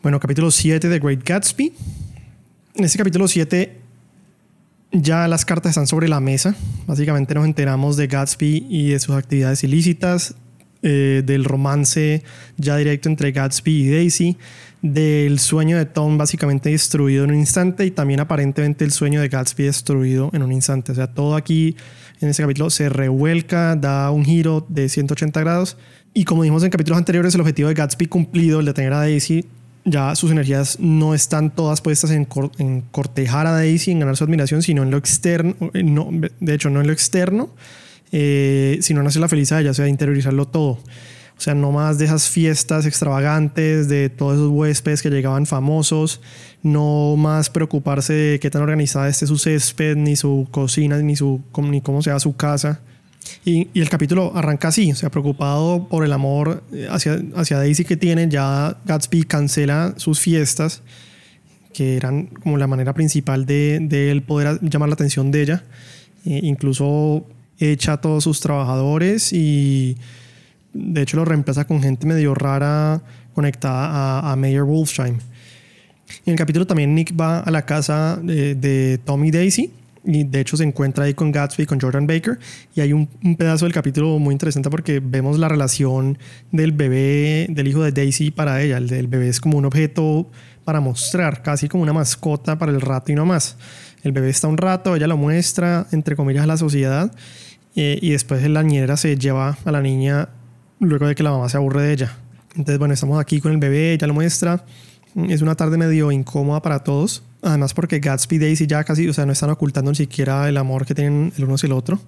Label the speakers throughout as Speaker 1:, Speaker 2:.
Speaker 1: Bueno, capítulo 7 de Great Gatsby. En este capítulo 7 ya las cartas están sobre la mesa. Básicamente nos enteramos de Gatsby y de sus actividades ilícitas, eh, del romance ya directo entre Gatsby y Daisy, del sueño de Tom básicamente destruido en un instante y también aparentemente el sueño de Gatsby destruido en un instante. O sea, todo aquí en este capítulo se revuelca, da un giro de 180 grados. Y como dijimos en capítulos anteriores, el objetivo de Gatsby cumplido, el de tener a Daisy, ya sus energías no están todas puestas en, cortejar a Daisy, en ganar su admiración, sino en lo externo, eh, no, de hecho no en lo externo, eh, sino en hacerla feliz a ella, o sea, interiorizarlo todo. O sea, no más de esas fiestas extravagantes, de todos esos huéspedes que llegaban famosos, no más preocuparse de qué tan organizada esté su césped, ni su cocina, ni, su, ni cómo sea su casa. Y, el capítulo arranca así, o sea, preocupado por el amor eh, hacia, hacia Daisy que tiene, ya Gatsby cancela sus fiestas, que eran como la manera principal de, él poder llamar la atención de ella. E incluso echa a todos sus trabajadores y de hecho lo reemplaza con gente medio rara conectada a, a Mayor Wolfsheim. En el capítulo también Nick va a la casa de, de Tommy Daisy y de hecho se encuentra ahí con Gatsby, con Jordan Baker, y hay un, pedazo del capítulo muy interesante porque vemos la relación del bebé, del hijo de Daisy para ella. El, bebé es como un objeto para mostrar, casi como una mascota para el rato y no más. El bebé está un rato, ella lo muestra, entre comillas, a la sociedad, eh, y después la niñera se lleva a la niña luego de que la mamá se aburre de ella. Entonces, bueno, estamos aquí con el bebé, ella lo muestra. Es una tarde medio incómoda para todos Además porque Gatsby y Daisy ya casi, o sea, no están ocultando ni siquiera el amor que tienen el uno hacia el otro.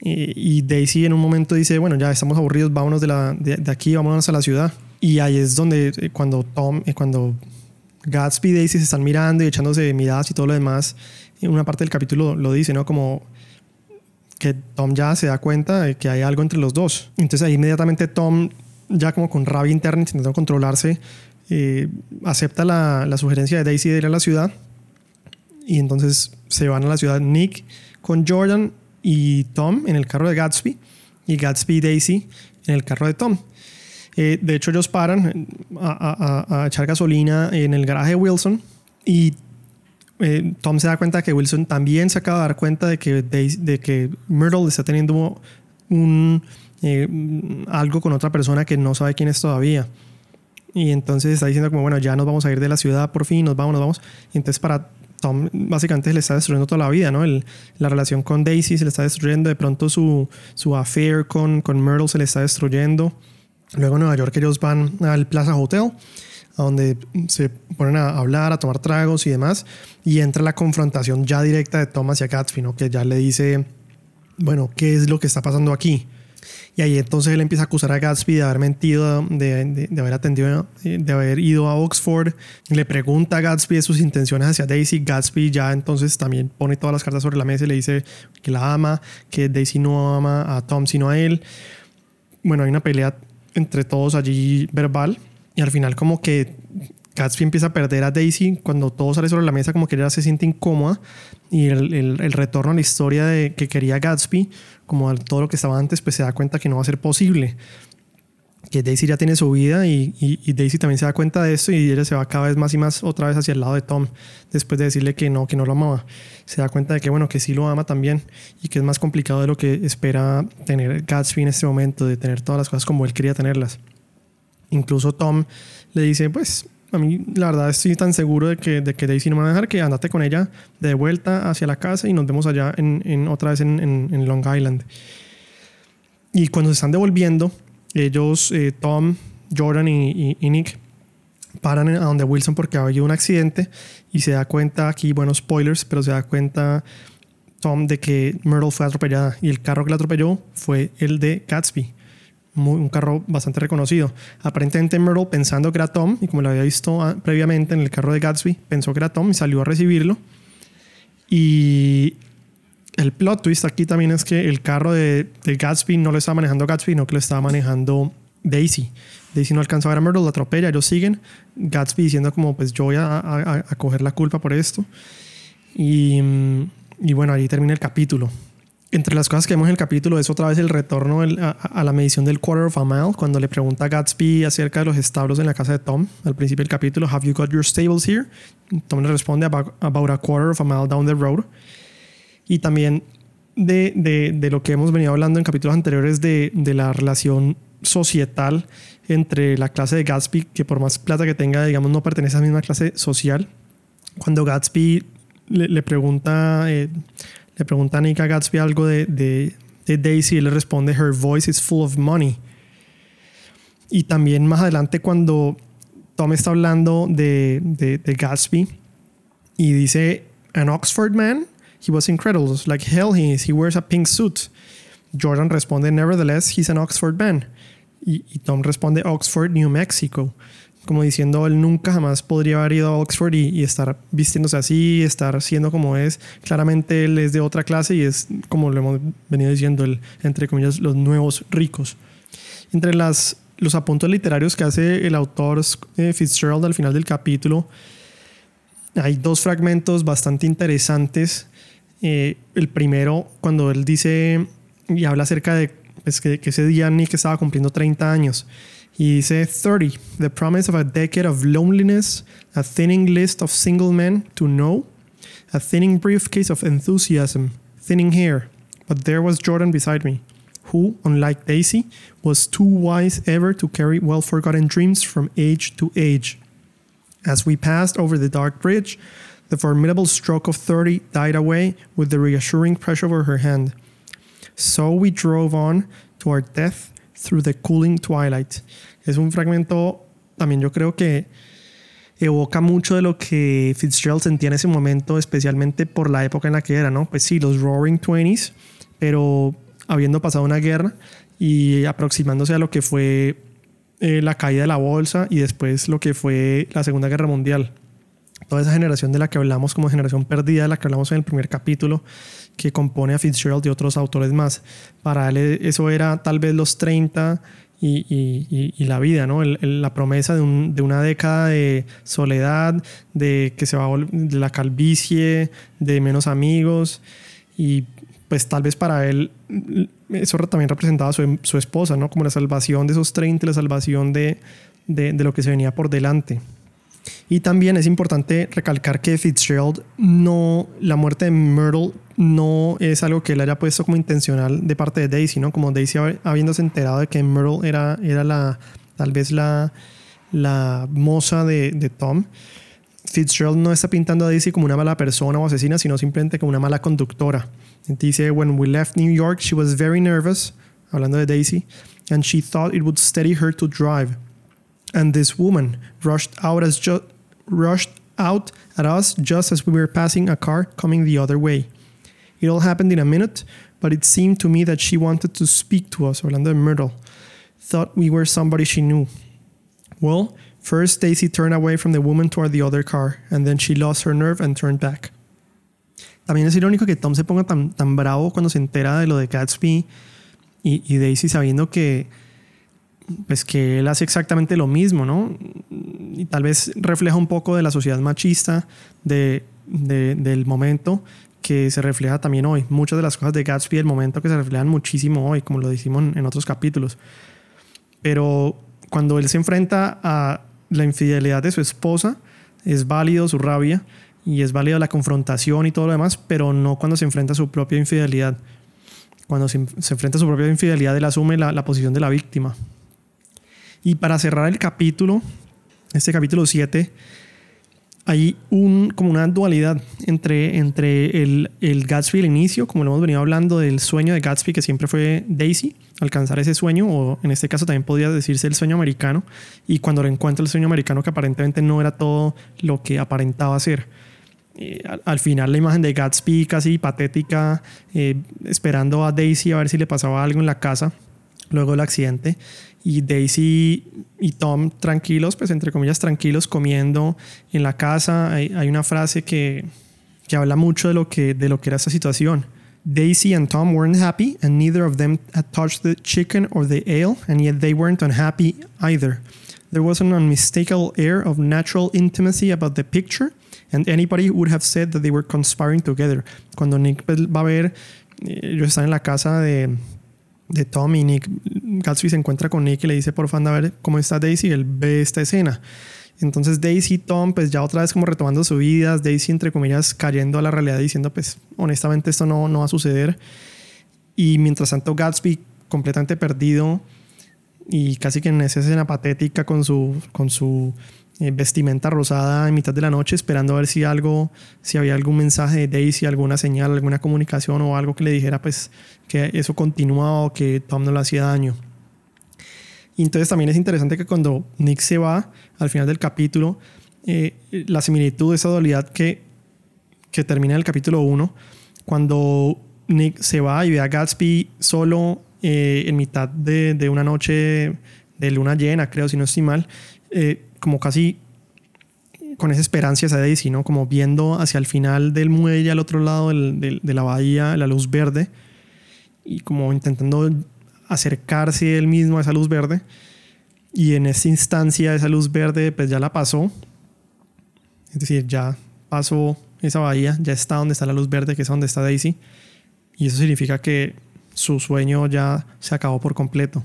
Speaker 1: Y, Daisy en un momento dice, bueno, ya estamos aburridos, vámonos de, la, de, aquí, vámonos a la ciudad. Y ahí es donde eh, cuando Tom, eh, cuando Gatsby y Daisy se están mirando y echándose miradas y todo lo demás, en una parte del capítulo lo dice, ¿no? Como que Tom ya se da cuenta de que hay algo entre los dos. Entonces ahí inmediatamente Tom, ya como con rabia interna, intentando controlarse, eh, acepta la, sugerencia de Daisy de ir a la ciudad y entonces se van a la ciudad Nick con Jordan y Tom en el carro de Gatsby y Gatsby y Daisy en el carro de Tom. Eh, de hecho ellos paran a, a, a, echar gasolina en el garaje de Wilson y eh, Tom se da cuenta que Wilson también se acaba de dar cuenta de que, de que Myrtle está teniendo un, algo con otra persona que no sabe quién es todavía. Y entonces está diciendo como, bueno, ya nos vamos a ir de la ciudad por fin, nos vamos, nos vamos. Y entonces para Tom básicamente le está destruyendo toda la vida, ¿no? El, la relación con Daisy se le está destruyendo, de pronto su, su affair con, con Myrtle se le está destruyendo. Luego en Nueva York ellos van al Plaza Hotel, a donde se ponen a hablar, a tomar tragos y demás, y entra la confrontación ya directa de Tom hacia Gatsby, ¿no? Que ya le dice, bueno, ¿qué es lo que está pasando aquí? Y ahí entonces él empieza a acusar a Gatsby de haber mentido, de, haber atendido, de haber ido a Oxford. Le pregunta a Gatsby de sus intenciones hacia Daisy. Gatsby ya entonces también pone todas las cartas sobre la mesa y le dice que la ama, que Daisy no ama a Tom sino a él. Bueno, hay una pelea entre todos allí verbal y al final como que Gatsby empieza a perder a Daisy cuando todo sale sobre la mesa, como que ella se siente incómoda. Y el, el, retorno a la historia de que quería Gatsby, como todo lo que estaba antes, pues se da cuenta que no va a ser posible. Que Daisy ya tiene su vida y, y, Daisy también se da cuenta de esto y ella se va cada vez más y más otra vez hacia el lado de Tom después de decirle que no, que no lo amaba. Se da cuenta de que, bueno, que sí lo ama también y que es más complicado de lo que espera tener Gatsby en este momento, de tener todas las cosas como él quería tenerlas. Incluso Tom le dice, pues a mí la verdad estoy tan seguro de que, de que Daisy no me va a dejar que andate con ella de vuelta hacia la casa y nos vemos allá en, en otra vez en, en, Long Island. Y cuando se están devolviendo, ellos, eh, Tom, Jordan y, y, Nick, paran a donde Wilson porque ha habido un accidente y se da cuenta, aquí, bueno, spoilers, pero se da cuenta Tom de que Myrtle fue atropellada y el carro que la atropelló fue el de Gatsby un carro bastante reconocido. Aparentemente Myrtle, pensando que era Tom, y como lo había visto previamente en el carro de Gatsby, pensó que era Tom y salió a recibirlo. Y el plot twist aquí también es que el carro de, Gatsby no lo estaba manejando Gatsby, no que lo estaba manejando Daisy. Daisy no alcanzó a ver a Myrtle, lo atropella, ellos siguen. Gatsby diciendo como, pues yo voy a coger la culpa por esto. Y, y bueno, ahí termina el capítulo. Entre las cosas que vemos en el capítulo es otra vez el retorno a, la medición del quarter of a mile, cuando le pregunta a Gatsby acerca de los establos en la casa de Tom, al principio del capítulo, ¿Have you got your stables here? Tom le responde, about, a quarter of a mile down the road. Y también de, de, de lo que hemos venido hablando en capítulos anteriores de, de, la relación societal entre la clase de Gatsby, que por más plata que tenga, digamos, no pertenece a la misma clase social. Cuando Gatsby le, pregunta... Eh, le pregunta a Nick Gatsby algo de, de, de Daisy y le responde, Her voice is full of money. Y también más adelante cuando Tom está hablando de, de, de Gatsby y dice, An Oxford man? He was incredible. Like hell he is. He wears a pink suit. Jordan responde, Nevertheless, he's an Oxford man. Y Tom responde, Oxford, New Mexico como diciendo, él nunca jamás podría haber ido a Oxford y, estar vistiéndose así, estar siendo como es. Claramente él es de otra clase y es, como lo hemos venido diciendo, el, entre comillas, los nuevos ricos. Entre las, los apuntes literarios que hace el autor eh, Fitzgerald al final del capítulo, hay dos fragmentos bastante interesantes. Eh, el primero, cuando él dice y habla acerca de pues, que, que ese día Nick estaba cumpliendo 30 años. He said 30, the promise of a decade of loneliness, a thinning list of single men to know, a thinning briefcase of enthusiasm, thinning hair. But there was Jordan beside me, who, unlike Daisy, was too wise ever to carry well forgotten dreams from age to age. As we passed over the dark bridge, the formidable stroke of 30 died away with the reassuring pressure of her hand. So we drove on to our death Through the Cooling Twilight. Es un fragmento, también yo creo que evoca mucho de lo que Fitzgerald sentía en ese momento, especialmente por la época en la que era, ¿no? Pues sí, los Roaring Twenties, pero habiendo pasado una guerra y aproximándose a lo que fue eh, la caída de la bolsa y después lo que fue la Segunda Guerra Mundial. Toda esa generación de la que hablamos como generación perdida, de la que hablamos en el primer capítulo, que compone a Fitzgerald y otros autores más. Para él eso era tal vez los 30 y, y, la vida, ¿no? la promesa de, un, de, una década de soledad, de que se va de la calvicie, de menos amigos y pues tal vez para él eso también representaba su, su esposa, ¿no? Como la salvación de esos 30, la salvación de, de lo que se venía por delante. Y también es importante recalcar que Fitzgerald no, la muerte de Myrtle no es algo que él haya puesto como intencional de parte de Daisy, ¿no? Como Daisy habiéndose enterado de que Myrtle era, era la, tal vez la, la moza de, de Tom. Fitzgerald no está pintando a Daisy como una mala persona o asesina, sino simplemente como una mala conductora. Dice, when we left New York, she was very nervous, hablando de Daisy, and she thought it would steady her to drive. And this woman rushed out as ju- rushed out at us just as we were passing a car coming the other way. It all happened in a minute, but it seemed to me that she wanted to speak to us, Orlando and Myrtle. Thought we were somebody she knew. Well, first Daisy turned away from the woman toward the other car, and then she lost her nerve and turned back. También es irónico que Tom se ponga tan, tan bravo cuando se entera de lo de Gatsby y, y Daisy sabiendo que pues que él hace exactamente lo mismo, ¿no? Y tal vez refleja un poco de la sociedad machista de, del momento que se refleja también hoy. Muchas de las cosas de Gatsby del momento que se reflejan muchísimo hoy, como lo decimos en otros capítulos. Pero cuando él se enfrenta a la infidelidad de su esposa, es válido su rabia y es válido la confrontación y todo lo demás, pero no cuando se enfrenta a su propia infidelidad. Cuando se, enfrenta a su propia infidelidad, él asume la posición de la víctima. Y para cerrar el capítulo, este capítulo 7, hay un, como una dualidad entre, entre el, el Gatsby, el inicio, como lo hemos venido hablando del sueño de Gatsby, que siempre fue Daisy, alcanzar ese sueño, o en este caso también podría decirse el sueño americano, y cuando lo encuentra el sueño americano, que aparentemente no era todo lo que aparentaba ser. Eh, al, final la imagen de Gatsby casi patética, eh, esperando a Daisy a ver si le pasaba algo en la casa luego del accidente y Daisy y Tom tranquilos, pues entre comillas tranquilos, comiendo en la casa. Hay, una frase que, que, habla mucho de lo que, de lo que era esa situación. Daisy and Tom weren't happy, and neither of them had touched the chicken or the ale, and yet they weren't unhappy either. There was an unmistakable air of natural intimacy about the picture, and anybody would have said that they were conspiring together. Cuando Nick va a ver ellos están en la casa de, de Tom y Nick. Gatsby se encuentra con Nick y le dice, por favor, a ver cómo está Daisy. Él ve esta escena. Entonces Daisy y Tom, pues ya otra vez como retomando su vida, Daisy entre comillas cayendo a la realidad diciendo, pues honestamente esto no, no va a suceder. Y mientras tanto Gatsby completamente perdido y casi que en esa escena patética con su, con su eh, vestimenta rosada en mitad de la noche esperando a ver si algo, si había algún mensaje de Daisy, alguna señal, alguna comunicación o algo que le dijera pues que eso continuaba o que Tom no le hacía daño. Y entonces también es interesante que cuando Nick se va al final del capítulo, eh, la similitud, esa dualidad que, que termina en el capítulo 1, cuando Nick se va y ve a Gatsby solo eh, en mitad de, una noche de luna llena, creo, si no estoy mal, eh, como casi con esa esperanza esa Daisy, ¿no? Como viendo hacia el final del muelle, al otro lado del, de la bahía, la luz verde, y como intentando acercarse él mismo a esa luz verde. Y en esa instancia, esa luz verde, pues ya la pasó. Es decir, ya pasó esa bahía, ya está donde está la luz verde, que es donde está Daisy. Y eso significa que su sueño ya se acabó por completo.